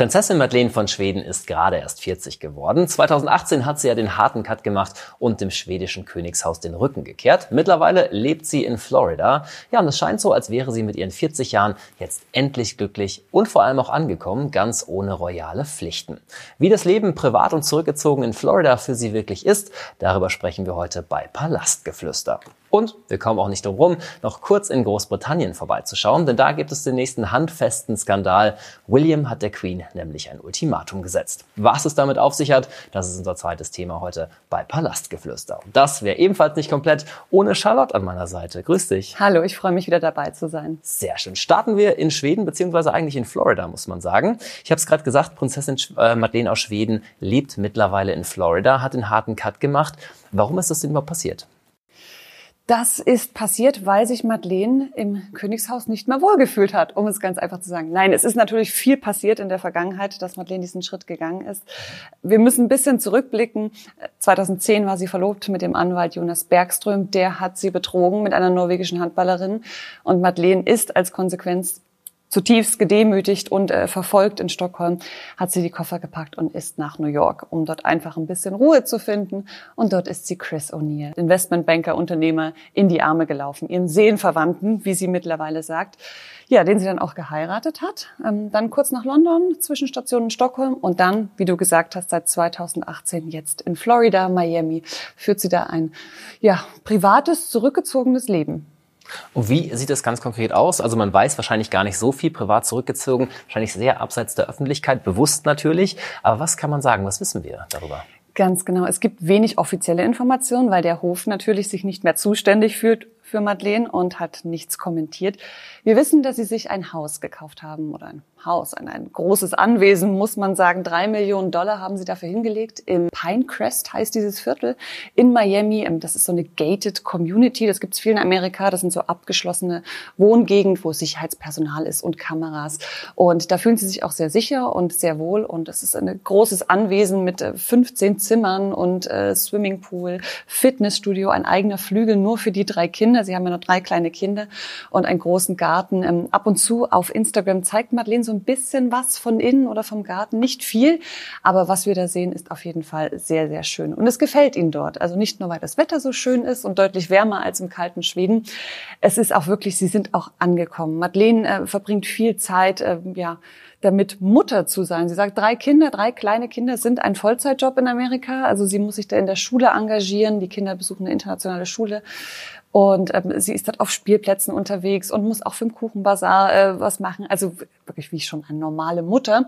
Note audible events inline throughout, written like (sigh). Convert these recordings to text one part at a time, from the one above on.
Prinzessin Madeleine von Schweden ist gerade erst 40 geworden. 2018 hat sie ja den harten Cut gemacht und dem schwedischen Königshaus den Rücken gekehrt. Mittlerweile lebt sie in Florida. Ja, und es scheint so, als wäre sie mit ihren 40 Jahren jetzt endlich glücklich und vor allem auch angekommen, ganz ohne royale Pflichten. Wie das Leben privat und zurückgezogen in Florida für sie wirklich ist, darüber sprechen wir heute bei Palastgeflüster. Und wir kommen auch nicht drum rum, noch kurz in Großbritannien vorbeizuschauen, denn da gibt es den nächsten handfesten Skandal. William hat der Queen nämlich ein Ultimatum gesetzt. Was es damit auf sich hat, das ist unser zweites Thema heute bei Palastgeflüster. Und das wäre ebenfalls nicht komplett ohne Charlotte an meiner Seite. Grüß dich. Hallo, ich freue mich wieder dabei zu sein. Sehr schön. Starten wir in Schweden, beziehungsweise eigentlich in Florida, muss man sagen. Ich habe es gerade gesagt, Prinzessin äh, Madeleine aus Schweden lebt mittlerweile in Florida, hat den harten Cut gemacht. Warum ist das denn überhaupt passiert? Das ist passiert, weil sich Madeleine im Königshaus nicht mehr wohlgefühlt hat, um es ganz einfach zu sagen. Nein, es ist natürlich viel passiert in der Vergangenheit, dass Madeleine diesen Schritt gegangen ist. Wir müssen ein bisschen zurückblicken. 2010 war sie verlobt mit dem Anwalt Jonas Bergström. Der hat sie betrogen mit einer norwegischen Handballerin. Und Madeleine ist als Konsequenz zutiefst gedemütigt und äh, verfolgt in Stockholm, hat sie die Koffer gepackt und ist nach New York, um dort einfach ein bisschen Ruhe zu finden. Und dort ist sie Chris O'Neill, Investmentbanker, Unternehmer, in die Arme gelaufen, ihren Seelenverwandten, wie sie mittlerweile sagt, ja, den sie dann auch geheiratet hat. Ähm, dann kurz nach London, Zwischenstation in Stockholm und dann, wie du gesagt hast, seit 2018 jetzt in Florida, Miami, führt sie da ein, ja, privates, zurückgezogenes Leben. Und wie sieht das ganz konkret aus? Also man weiß wahrscheinlich gar nicht so viel, privat zurückgezogen, wahrscheinlich sehr abseits der Öffentlichkeit, bewusst natürlich. Aber was kann man sagen? Was wissen wir darüber? Ganz genau. Es gibt wenig offizielle Informationen, weil der Hof natürlich sich nicht mehr zuständig fühlt für Madeleine und hat nichts kommentiert. Wir wissen, dass sie sich ein Haus gekauft haben oder ein Haus, ein, ein großes Anwesen, muss man sagen. Drei Millionen Dollar haben sie dafür hingelegt. Im Pinecrest heißt dieses Viertel in Miami. Ähm, das ist so eine gated Community. Das gibt es viel in Amerika. Das sind so abgeschlossene Wohngegend, wo Sicherheitspersonal ist und Kameras. Und da fühlen sie sich auch sehr sicher und sehr wohl. Und es ist ein großes Anwesen mit 15 äh, Zimmern und äh, Swimmingpool, Fitnessstudio, ein eigener Flügel nur für die drei Kinder. Sie haben ja noch drei kleine Kinder und einen großen Garten. Ähm, ab und zu auf Instagram zeigt Madeleine so ein bisschen was von innen oder vom Garten. Nicht viel, aber was wir da sehen, ist auf jeden Fall sehr, sehr schön. Und es gefällt ihnen dort. Also nicht nur, weil das Wetter so schön ist und deutlich wärmer als im kalten Schweden. Es ist auch wirklich, sie sind auch angekommen. Madeleine äh, verbringt viel Zeit, äh, ja, damit Mutter zu sein. Sie sagt, drei Kinder, drei kleine Kinder sind ein Vollzeitjob in Amerika. Also sie muss sich da in der Schule engagieren. Die Kinder besuchen eine internationale Schule. Und ähm, sie ist dort auf Spielplätzen unterwegs und muss auch für den Kuchenbazar äh, was machen. Also wirklich wie schon eine normale Mutter.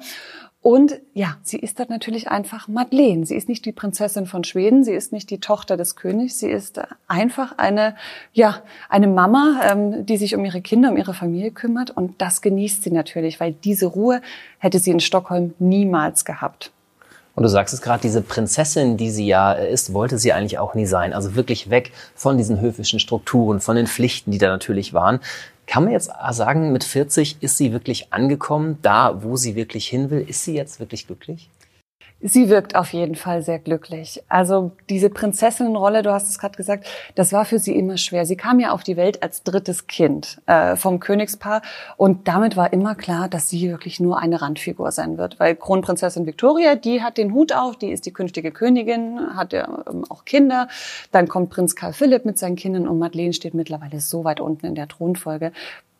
Und ja, sie ist dort natürlich einfach Madeleine. Sie ist nicht die Prinzessin von Schweden, sie ist nicht die Tochter des Königs, sie ist einfach eine, ja, eine Mama, ähm, die sich um ihre Kinder, um ihre Familie kümmert. Und das genießt sie natürlich, weil diese Ruhe hätte sie in Stockholm niemals gehabt. Und du sagst es gerade, diese Prinzessin, die sie ja ist, wollte sie eigentlich auch nie sein. Also wirklich weg von diesen höfischen Strukturen, von den Pflichten, die da natürlich waren. Kann man jetzt sagen, mit 40 ist sie wirklich angekommen, da wo sie wirklich hin will? Ist sie jetzt wirklich glücklich? Sie wirkt auf jeden Fall sehr glücklich. Also diese Prinzessinnenrolle, du hast es gerade gesagt, das war für sie immer schwer. Sie kam ja auf die Welt als drittes Kind äh, vom Königspaar und damit war immer klar, dass sie wirklich nur eine Randfigur sein wird. Weil Kronprinzessin Victoria, die hat den Hut auf, die ist die künftige Königin, hat ja ähm, auch Kinder. Dann kommt Prinz Karl Philipp mit seinen Kindern und Madeleine steht mittlerweile so weit unten in der Thronfolge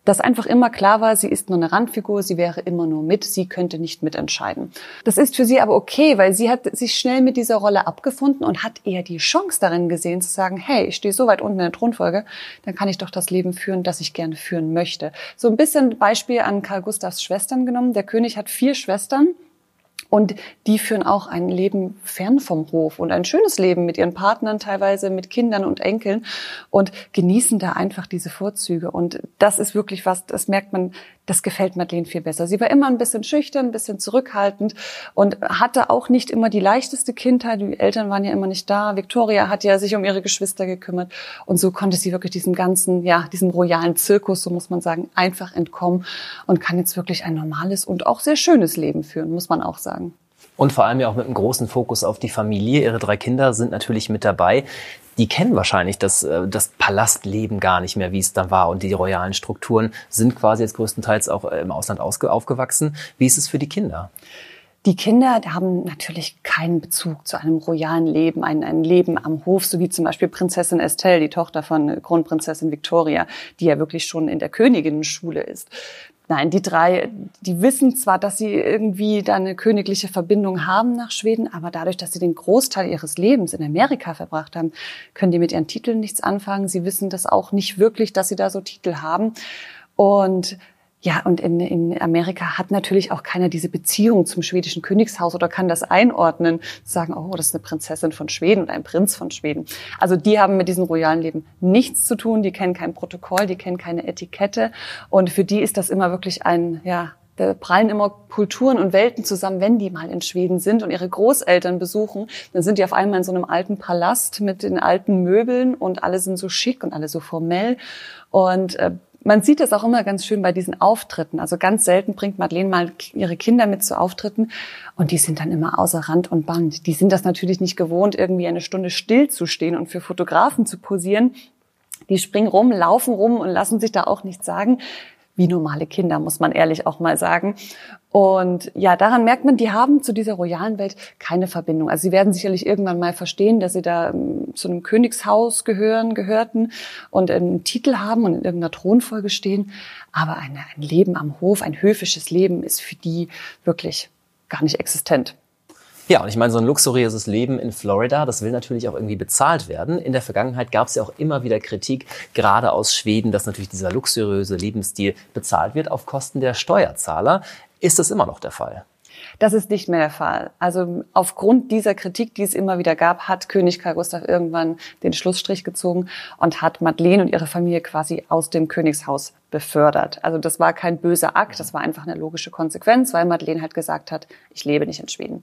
dass einfach immer klar war, sie ist nur eine Randfigur, sie wäre immer nur mit, sie könnte nicht mitentscheiden. Das ist für sie aber okay, weil sie hat sich schnell mit dieser Rolle abgefunden und hat eher die Chance darin gesehen zu sagen, hey, ich stehe so weit unten in der Thronfolge, dann kann ich doch das Leben führen, das ich gerne führen möchte. So ein bisschen Beispiel an Karl Gustavs Schwestern genommen. Der König hat vier Schwestern und die führen auch ein Leben fern vom Hof und ein schönes Leben mit ihren Partnern, teilweise mit Kindern und Enkeln und genießen da einfach diese Vorzüge. Und das ist wirklich was, das merkt man, das gefällt Madeleine viel besser. Sie war immer ein bisschen schüchtern, ein bisschen zurückhaltend und hatte auch nicht immer die leichteste Kindheit. Die Eltern waren ja immer nicht da. Victoria hat ja sich um ihre Geschwister gekümmert und so konnte sie wirklich diesem ganzen, ja, diesem royalen Zirkus, so muss man sagen, einfach entkommen und kann jetzt wirklich ein normales und auch sehr schönes Leben führen, muss man auch sagen. Und vor allem ja auch mit einem großen Fokus auf die Familie. Ihre drei Kinder sind natürlich mit dabei. Die kennen wahrscheinlich das, äh, das Palastleben gar nicht mehr, wie es dann war. Und die royalen Strukturen sind quasi jetzt größtenteils auch äh, im Ausland aufgewachsen. Wie ist es für die Kinder? Die Kinder haben natürlich keinen Bezug zu einem royalen Leben, ein, ein Leben am Hof, so wie zum Beispiel Prinzessin Estelle, die Tochter von Kronprinzessin Victoria, die ja wirklich schon in der Königinnenschule ist. Nein, die drei, die wissen zwar, dass sie irgendwie da eine königliche Verbindung haben nach Schweden, aber dadurch, dass sie den Großteil ihres Lebens in Amerika verbracht haben, können die mit ihren Titeln nichts anfangen. Sie wissen das auch nicht wirklich, dass sie da so Titel haben. Und ja, und in, in Amerika hat natürlich auch keiner diese Beziehung zum schwedischen Königshaus oder kann das einordnen, sagen, oh, das ist eine Prinzessin von Schweden oder ein Prinz von Schweden. Also die haben mit diesem royalen Leben nichts zu tun, die kennen kein Protokoll, die kennen keine Etikette. Und für die ist das immer wirklich ein, ja, da prallen immer Kulturen und Welten zusammen, wenn die mal in Schweden sind und ihre Großeltern besuchen, dann sind die auf einmal in so einem alten Palast mit den alten Möbeln und alle sind so schick und alle so formell. Und äh, man sieht das auch immer ganz schön bei diesen Auftritten. Also ganz selten bringt Madeleine mal ihre Kinder mit zu Auftritten und die sind dann immer außer Rand und Band. Die sind das natürlich nicht gewohnt, irgendwie eine Stunde still zu stehen und für Fotografen zu posieren. Die springen rum, laufen rum und lassen sich da auch nichts sagen wie normale Kinder, muss man ehrlich auch mal sagen. Und ja, daran merkt man, die haben zu dieser royalen Welt keine Verbindung. Also sie werden sicherlich irgendwann mal verstehen, dass sie da ähm, zu einem Königshaus gehören, gehörten und einen Titel haben und in irgendeiner Thronfolge stehen. Aber ein, ein Leben am Hof, ein höfisches Leben ist für die wirklich gar nicht existent. Ja, und ich meine, so ein luxuriöses Leben in Florida, das will natürlich auch irgendwie bezahlt werden. In der Vergangenheit gab es ja auch immer wieder Kritik, gerade aus Schweden, dass natürlich dieser luxuriöse Lebensstil bezahlt wird auf Kosten der Steuerzahler. Ist das immer noch der Fall? Das ist nicht mehr der Fall. Also aufgrund dieser Kritik, die es immer wieder gab, hat König Karl Gustav irgendwann den Schlussstrich gezogen und hat Madeleine und ihre Familie quasi aus dem Königshaus befördert. Also das war kein böser Akt, das war einfach eine logische Konsequenz, weil Madeleine halt gesagt hat, ich lebe nicht in Schweden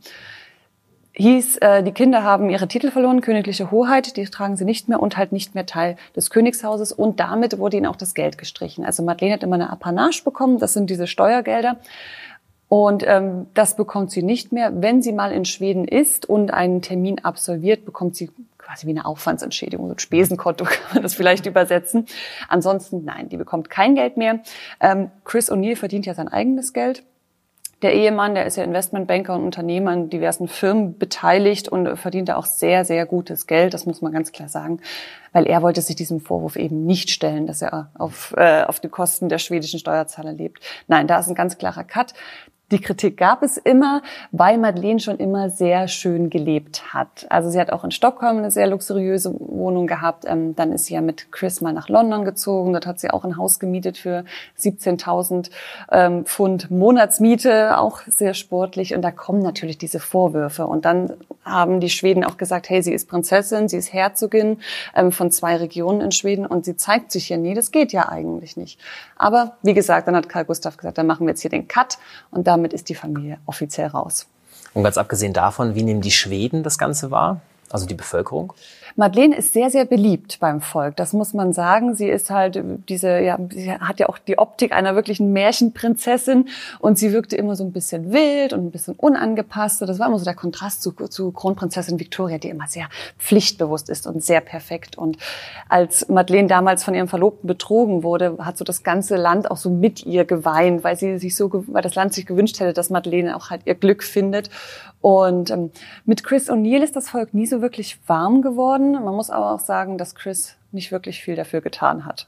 hieß, äh, die Kinder haben ihre Titel verloren, königliche Hoheit, die tragen sie nicht mehr und halt nicht mehr Teil des Königshauses und damit wurde ihnen auch das Geld gestrichen. Also Madeleine hat immer eine Apanage bekommen, das sind diese Steuergelder. Und ähm, das bekommt sie nicht mehr. Wenn sie mal in Schweden ist und einen Termin absolviert, bekommt sie quasi wie eine Aufwandsentschädigung, so ein Spesenkonto (laughs) kann man das vielleicht übersetzen. Ansonsten nein, die bekommt kein Geld mehr. Ähm, Chris O'Neill verdient ja sein eigenes Geld. Der Ehemann, der ist ja Investmentbanker und Unternehmer in diversen Firmen beteiligt und verdient da auch sehr, sehr gutes Geld, das muss man ganz klar sagen, weil er wollte sich diesem Vorwurf eben nicht stellen, dass er auf, äh, auf die Kosten der schwedischen Steuerzahler lebt. Nein, da ist ein ganz klarer Cut. Die Kritik gab es immer, weil Madeleine schon immer sehr schön gelebt hat. Also sie hat auch in Stockholm eine sehr luxuriöse Wohnung gehabt. Ähm, dann ist sie ja mit Chris mal nach London gezogen. Dort hat sie auch ein Haus gemietet für 17.000 ähm, Pfund Monatsmiete, auch sehr sportlich. Und da kommen natürlich diese Vorwürfe. Und dann haben die Schweden auch gesagt, hey, sie ist Prinzessin, sie ist Herzogin ähm, von zwei Regionen in Schweden und sie zeigt sich ja nie. Das geht ja eigentlich nicht. Aber wie gesagt, dann hat Karl Gustav gesagt, dann machen wir jetzt hier den Cut und da damit ist die Familie offiziell raus. Und ganz abgesehen davon, wie nehmen die Schweden das Ganze wahr? Also die Bevölkerung? Madeleine ist sehr, sehr beliebt beim Volk. Das muss man sagen. Sie ist halt diese, ja, sie hat ja auch die Optik einer wirklichen Märchenprinzessin und sie wirkte immer so ein bisschen wild und ein bisschen unangepasst. Das war immer so der Kontrast zu, zu Kronprinzessin Victoria, die immer sehr pflichtbewusst ist und sehr perfekt. Und als Madeleine damals von ihrem Verlobten betrogen wurde, hat so das ganze Land auch so mit ihr geweint, weil sie sich so, weil das Land sich gewünscht hätte, dass Madeleine auch halt ihr Glück findet. Und ähm, mit Chris O'Neill ist das Volk nie so wirklich warm geworden. Man muss aber auch sagen, dass Chris nicht wirklich viel dafür getan hat.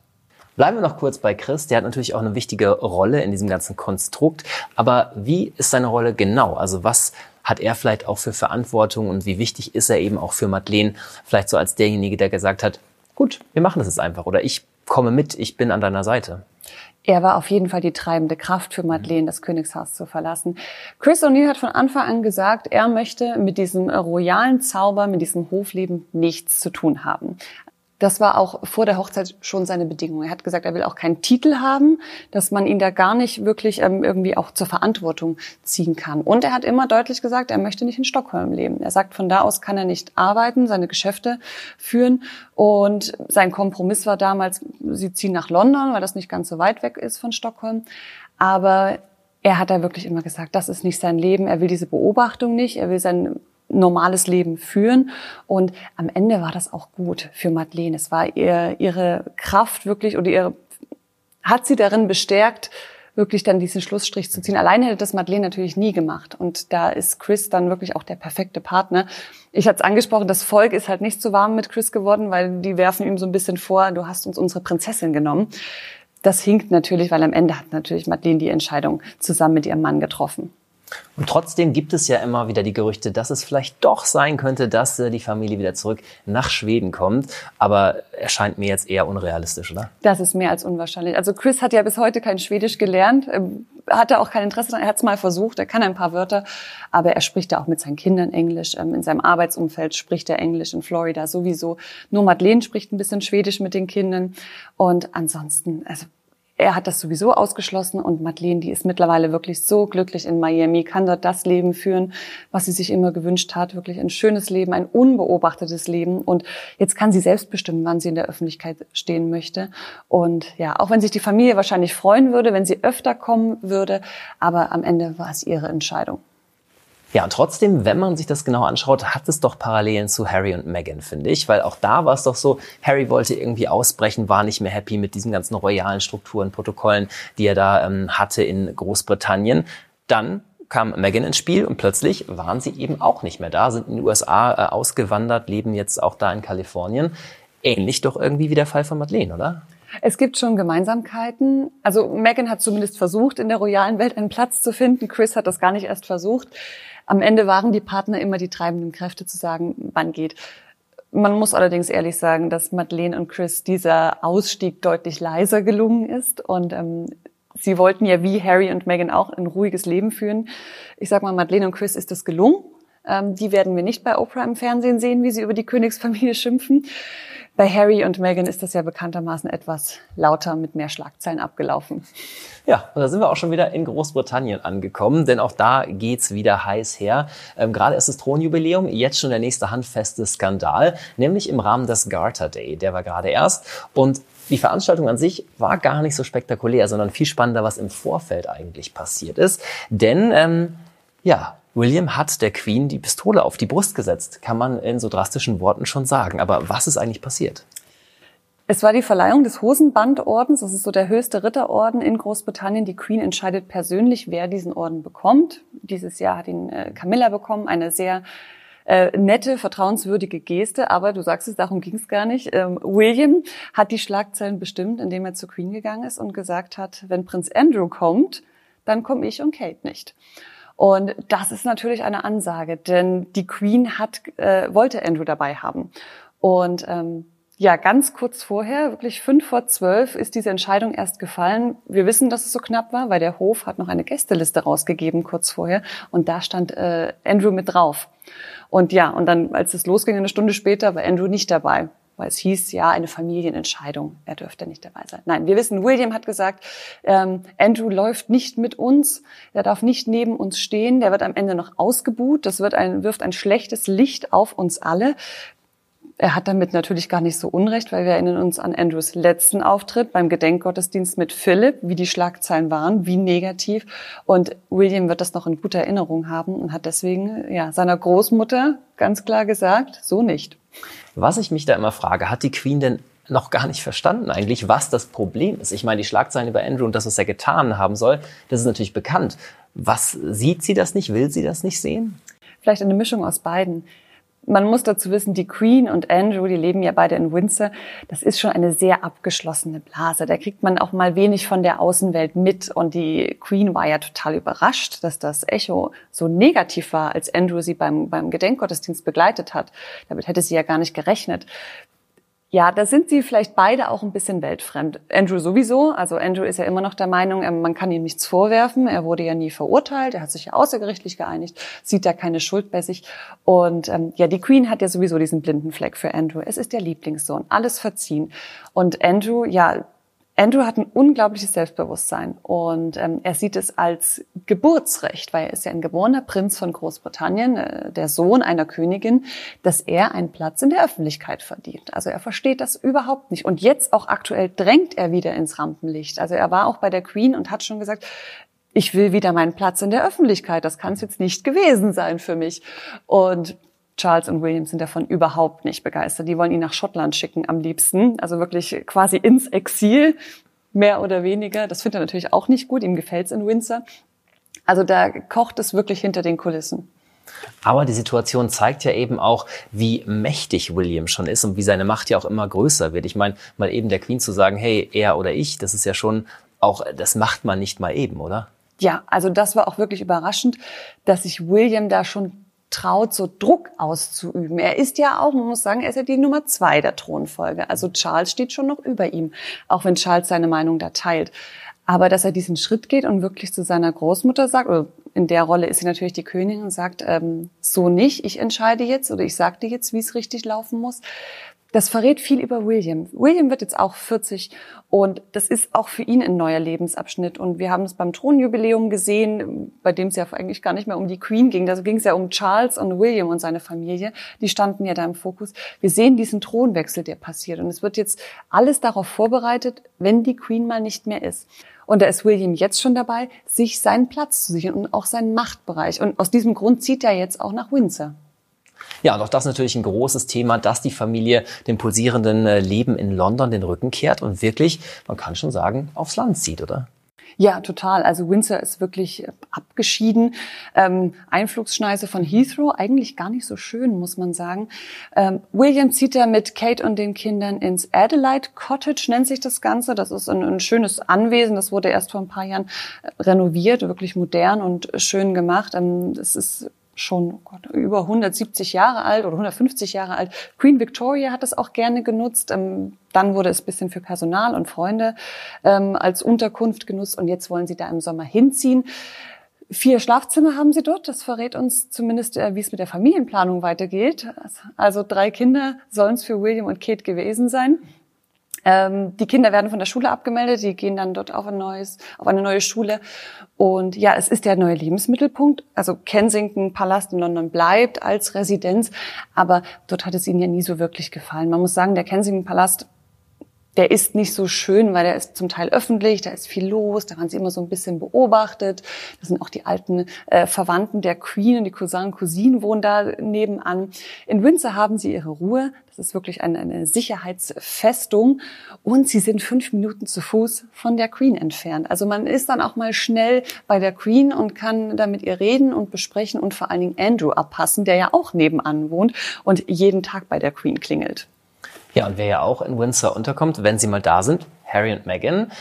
Bleiben wir noch kurz bei Chris. Der hat natürlich auch eine wichtige Rolle in diesem ganzen Konstrukt. Aber wie ist seine Rolle genau? Also was hat er vielleicht auch für Verantwortung und wie wichtig ist er eben auch für Madeleine? Vielleicht so als derjenige, der gesagt hat, gut, wir machen das jetzt einfach oder ich komme mit, ich bin an deiner Seite. Er war auf jeden Fall die treibende Kraft für Madeleine, das Königshaus zu verlassen. Chris O'Neill hat von Anfang an gesagt, er möchte mit diesem royalen Zauber, mit diesem Hofleben nichts zu tun haben. Das war auch vor der Hochzeit schon seine Bedingung. Er hat gesagt, er will auch keinen Titel haben, dass man ihn da gar nicht wirklich ähm, irgendwie auch zur Verantwortung ziehen kann. Und er hat immer deutlich gesagt, er möchte nicht in Stockholm leben. Er sagt, von da aus kann er nicht arbeiten, seine Geschäfte führen. Und sein Kompromiss war damals, sie ziehen nach London, weil das nicht ganz so weit weg ist von Stockholm. Aber er hat da wirklich immer gesagt, das ist nicht sein Leben. Er will diese Beobachtung nicht. Er will sein normales Leben führen. Und am Ende war das auch gut für Madeleine. Es war ihr, ihre Kraft wirklich oder ihre, hat sie darin bestärkt, wirklich dann diesen Schlussstrich zu ziehen. Alleine hätte das Madeleine natürlich nie gemacht. Und da ist Chris dann wirklich auch der perfekte Partner. Ich hatte es angesprochen, das Volk ist halt nicht so warm mit Chris geworden, weil die werfen ihm so ein bisschen vor, du hast uns unsere Prinzessin genommen. Das hinkt natürlich, weil am Ende hat natürlich Madeleine die Entscheidung zusammen mit ihrem Mann getroffen. Und trotzdem gibt es ja immer wieder die Gerüchte, dass es vielleicht doch sein könnte, dass äh, die Familie wieder zurück nach Schweden kommt. Aber erscheint mir jetzt eher unrealistisch, oder? Das ist mehr als unwahrscheinlich. Also Chris hat ja bis heute kein Schwedisch gelernt, ähm, hatte auch kein Interesse daran. Er hat es mal versucht, er kann ein paar Wörter, aber er spricht ja auch mit seinen Kindern Englisch. Ähm, in seinem Arbeitsumfeld spricht er Englisch, in Florida sowieso. Nur Madeleine spricht ein bisschen Schwedisch mit den Kindern. Und ansonsten, also er hat das sowieso ausgeschlossen und Madeleine, die ist mittlerweile wirklich so glücklich in Miami, kann dort das Leben führen, was sie sich immer gewünscht hat, wirklich ein schönes Leben, ein unbeobachtetes Leben. Und jetzt kann sie selbst bestimmen, wann sie in der Öffentlichkeit stehen möchte. Und ja, auch wenn sich die Familie wahrscheinlich freuen würde, wenn sie öfter kommen würde, aber am Ende war es ihre Entscheidung. Ja, und trotzdem, wenn man sich das genau anschaut, hat es doch Parallelen zu Harry und Meghan, finde ich, weil auch da war es doch so, Harry wollte irgendwie ausbrechen, war nicht mehr happy mit diesen ganzen royalen Strukturen, Protokollen, die er da ähm, hatte in Großbritannien. Dann kam Meghan ins Spiel und plötzlich waren sie eben auch nicht mehr da, sind in den USA äh, ausgewandert, leben jetzt auch da in Kalifornien. Ähnlich doch irgendwie wie der Fall von Madeleine, oder? Es gibt schon Gemeinsamkeiten. Also Meghan hat zumindest versucht, in der royalen Welt einen Platz zu finden. Chris hat das gar nicht erst versucht. Am Ende waren die Partner immer die treibenden Kräfte zu sagen, wann geht. Man muss allerdings ehrlich sagen, dass Madeleine und Chris dieser Ausstieg deutlich leiser gelungen ist und ähm, sie wollten ja wie Harry und Meghan auch ein ruhiges Leben führen. Ich sag mal, Madeleine und Chris ist das gelungen. Ähm, die werden wir nicht bei Oprah im Fernsehen sehen, wie sie über die Königsfamilie schimpfen. Bei Harry und Meghan ist das ja bekanntermaßen etwas lauter mit mehr Schlagzeilen abgelaufen. Ja, und da sind wir auch schon wieder in Großbritannien angekommen, denn auch da geht's wieder heiß her. Ähm, gerade ist das Thronjubiläum, jetzt schon der nächste handfeste Skandal, nämlich im Rahmen des Garter Day. Der war gerade erst und die Veranstaltung an sich war gar nicht so spektakulär, sondern viel spannender, was im Vorfeld eigentlich passiert ist. Denn ähm, ja, William hat der Queen die Pistole auf die Brust gesetzt, kann man in so drastischen Worten schon sagen. Aber was ist eigentlich passiert? Es war die Verleihung des Hosenbandordens. Das ist so der höchste Ritterorden in Großbritannien. Die Queen entscheidet persönlich, wer diesen Orden bekommt. Dieses Jahr hat ihn äh, Camilla bekommen. Eine sehr äh, nette, vertrauenswürdige Geste, aber du sagst es, darum ging es gar nicht. Ähm, William hat die Schlagzeilen bestimmt, indem er zur Queen gegangen ist und gesagt hat, wenn Prinz Andrew kommt, dann komme ich und Kate nicht. Und das ist natürlich eine Ansage, denn die Queen hat, äh, wollte Andrew dabei haben. Und ähm, ja, ganz kurz vorher, wirklich fünf vor zwölf, ist diese Entscheidung erst gefallen. Wir wissen, dass es so knapp war, weil der Hof hat noch eine Gästeliste rausgegeben kurz vorher und da stand äh, Andrew mit drauf. Und ja, und dann, als es losging, eine Stunde später, war Andrew nicht dabei weil es hieß, ja, eine Familienentscheidung, er dürfte nicht dabei sein. Nein, wir wissen, William hat gesagt, ähm, Andrew läuft nicht mit uns, er darf nicht neben uns stehen, der wird am Ende noch ausgebuht, das wird ein, wirft ein schlechtes Licht auf uns alle. Er hat damit natürlich gar nicht so unrecht, weil wir erinnern uns an Andrews letzten Auftritt beim Gedenkgottesdienst mit Philipp, wie die Schlagzeilen waren, wie negativ. Und William wird das noch in guter Erinnerung haben und hat deswegen ja seiner Großmutter ganz klar gesagt, so nicht. Was ich mich da immer frage, hat die Queen denn noch gar nicht verstanden eigentlich, was das Problem ist. Ich meine, die Schlagzeilen über Andrew und das, was er getan haben soll, das ist natürlich bekannt. Was sieht sie das nicht? Will sie das nicht sehen? Vielleicht eine Mischung aus beiden man muss dazu wissen, die Queen und Andrew, die leben ja beide in Windsor. Das ist schon eine sehr abgeschlossene Blase. Da kriegt man auch mal wenig von der Außenwelt mit. Und die Queen war ja total überrascht, dass das Echo so negativ war, als Andrew sie beim, beim Gedenkgottesdienst begleitet hat. Damit hätte sie ja gar nicht gerechnet. Ja, da sind sie vielleicht beide auch ein bisschen weltfremd. Andrew sowieso. Also Andrew ist ja immer noch der Meinung, man kann ihm nichts vorwerfen. Er wurde ja nie verurteilt. Er hat sich ja außergerichtlich geeinigt, sieht da keine Schuld bei sich. Und ähm, ja, die Queen hat ja sowieso diesen blinden Fleck für Andrew. Es ist der Lieblingssohn, alles verziehen. Und Andrew, ja, Andrew hat ein unglaubliches Selbstbewusstsein und ähm, er sieht es als Geburtsrecht, weil er ist ja ein geborener Prinz von Großbritannien, äh, der Sohn einer Königin, dass er einen Platz in der Öffentlichkeit verdient. Also er versteht das überhaupt nicht. Und jetzt auch aktuell drängt er wieder ins Rampenlicht. Also er war auch bei der Queen und hat schon gesagt, ich will wieder meinen Platz in der Öffentlichkeit. Das kann es jetzt nicht gewesen sein für mich. Und Charles und William sind davon überhaupt nicht begeistert. Die wollen ihn nach Schottland schicken am liebsten. Also wirklich quasi ins Exil, mehr oder weniger. Das findet er natürlich auch nicht gut. Ihm gefällt's in Windsor. Also da kocht es wirklich hinter den Kulissen. Aber die Situation zeigt ja eben auch, wie mächtig William schon ist und wie seine Macht ja auch immer größer wird. Ich meine, mal eben der Queen zu sagen, hey, er oder ich, das ist ja schon auch, das macht man nicht mal eben, oder? Ja, also das war auch wirklich überraschend, dass sich William da schon traut, so Druck auszuüben. Er ist ja auch, man muss sagen, er ist ja die Nummer zwei der Thronfolge. Also Charles steht schon noch über ihm, auch wenn Charles seine Meinung da teilt. Aber dass er diesen Schritt geht und wirklich zu seiner Großmutter sagt, oder in der Rolle ist sie natürlich die Königin und sagt, ähm, so nicht, ich entscheide jetzt oder ich sage dir jetzt, wie es richtig laufen muss. Das verrät viel über William. William wird jetzt auch 40 und das ist auch für ihn ein neuer Lebensabschnitt. Und wir haben es beim Thronjubiläum gesehen, bei dem es ja eigentlich gar nicht mehr um die Queen ging. Da ging es ja um Charles und William und seine Familie. Die standen ja da im Fokus. Wir sehen diesen Thronwechsel, der passiert. Und es wird jetzt alles darauf vorbereitet, wenn die Queen mal nicht mehr ist. Und da ist William jetzt schon dabei, sich seinen Platz zu sichern und auch seinen Machtbereich. Und aus diesem Grund zieht er jetzt auch nach Windsor. Ja, und auch das ist natürlich ein großes Thema, dass die Familie dem pulsierenden äh, Leben in London den Rücken kehrt und wirklich, man kann schon sagen, aufs Land zieht, oder? Ja, total. Also Windsor ist wirklich äh, abgeschieden. Ähm, Einflugsschneise von Heathrow, eigentlich gar nicht so schön, muss man sagen. Ähm, William zieht da mit Kate und den Kindern ins Adelaide Cottage, nennt sich das Ganze. Das ist ein, ein schönes Anwesen. Das wurde erst vor ein paar Jahren äh, renoviert, wirklich modern und schön gemacht. Ähm, ist schon oh Gott, über 170 Jahre alt oder 150 Jahre alt. Queen Victoria hat das auch gerne genutzt. Ähm, dann wurde es bisschen für Personal und Freunde ähm, als Unterkunft genutzt und jetzt wollen sie da im Sommer hinziehen. Vier Schlafzimmer haben sie dort. Das verrät uns zumindest, äh, wie es mit der Familienplanung weitergeht. Also drei Kinder sollen es für William und Kate gewesen sein. Ähm, die Kinder werden von der Schule abgemeldet, die gehen dann dort auf ein neues, auf eine neue Schule. Und ja, es ist der neue Lebensmittelpunkt. Also Kensington Palast in London bleibt als Residenz, aber dort hat es ihnen ja nie so wirklich gefallen. Man muss sagen, der Kensington Palast der ist nicht so schön, weil der ist zum Teil öffentlich, da ist viel los, da waren sie immer so ein bisschen beobachtet. Das sind auch die alten äh, Verwandten der Queen und die Cousin und Cousinen wohnen da nebenan. In Windsor haben sie ihre Ruhe. Das ist wirklich eine, eine Sicherheitsfestung. Und sie sind fünf Minuten zu Fuß von der Queen entfernt. Also man ist dann auch mal schnell bei der Queen und kann da mit ihr reden und besprechen und vor allen Dingen Andrew abpassen, der ja auch nebenan wohnt und jeden Tag bei der Queen klingelt. Ja, und wer ja auch in Windsor unterkommt, wenn sie mal da sind, Harry und Meghan,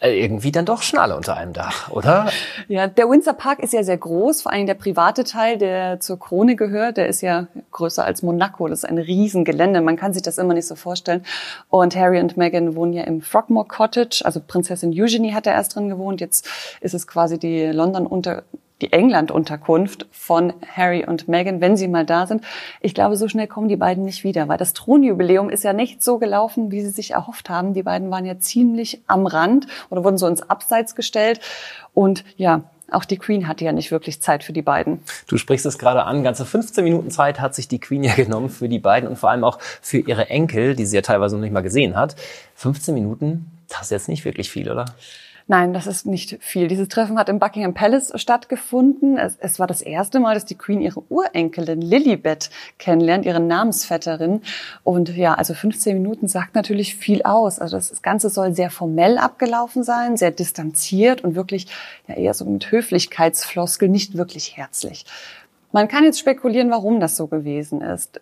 äh, irgendwie dann doch schnalle unter einem Dach, oder? Ja, der Windsor Park ist ja sehr groß, vor allem der private Teil, der zur Krone gehört, der ist ja größer als Monaco. Das ist ein Riesengelände. Man kann sich das immer nicht so vorstellen. Und Harry und Meghan wohnen ja im Frogmore Cottage. Also Prinzessin Eugenie hat da erst drin gewohnt. Jetzt ist es quasi die London unter die England-Unterkunft von Harry und Meghan, wenn sie mal da sind. Ich glaube, so schnell kommen die beiden nicht wieder, weil das Thronjubiläum ist ja nicht so gelaufen, wie sie sich erhofft haben. Die beiden waren ja ziemlich am Rand oder wurden so ins Abseits gestellt. Und ja, auch die Queen hatte ja nicht wirklich Zeit für die beiden. Du sprichst es gerade an. Ganze 15 Minuten Zeit hat sich die Queen ja (laughs) genommen für die beiden und vor allem auch für ihre Enkel, die sie ja teilweise noch nicht mal gesehen hat. 15 Minuten, das ist jetzt nicht wirklich viel, oder? Nein, das ist nicht viel. Dieses Treffen hat im Buckingham Palace stattgefunden. Es, es, war das erste Mal, dass die Queen ihre Urenkelin Lilibet kennenlernt, ihre Namensvetterin. Und ja, also 15 Minuten sagt natürlich viel aus. Also das Ganze soll sehr formell abgelaufen sein, sehr distanziert und wirklich ja, eher so mit Höflichkeitsfloskel, nicht wirklich herzlich. Man kann jetzt spekulieren, warum das so gewesen ist.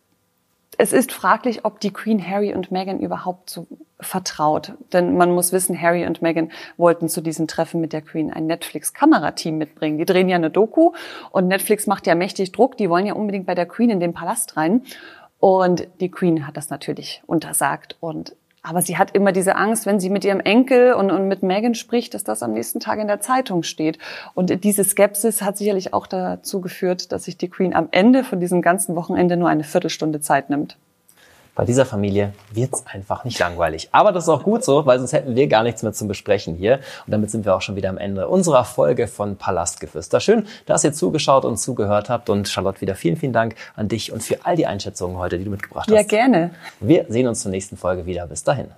Es ist fraglich, ob die Queen Harry und Meghan überhaupt so vertraut. Denn man muss wissen, Harry und Meghan wollten zu diesem Treffen mit der Queen ein Netflix-Kamerateam mitbringen. Die drehen ja eine Doku und Netflix macht ja mächtig Druck. Die wollen ja unbedingt bei der Queen in den Palast rein. Und die Queen hat das natürlich untersagt und aber sie hat immer diese Angst, wenn sie mit ihrem Enkel und, und mit Megan spricht, dass das am nächsten Tag in der Zeitung steht. Und diese Skepsis hat sicherlich auch dazu geführt, dass sich die Queen am Ende von diesem ganzen Wochenende nur eine Viertelstunde Zeit nimmt. Bei dieser Familie wird's einfach nicht langweilig. Aber das ist auch gut so, weil sonst hätten wir gar nichts mehr zum Besprechen hier. Und damit sind wir auch schon wieder am Ende unserer Folge von Palastgeflüster. Schön, dass ihr zugeschaut und zugehört habt. Und Charlotte, wieder vielen, vielen Dank an dich und für all die Einschätzungen heute, die du mitgebracht hast. Ja, gerne. Wir sehen uns zur nächsten Folge wieder. Bis dahin.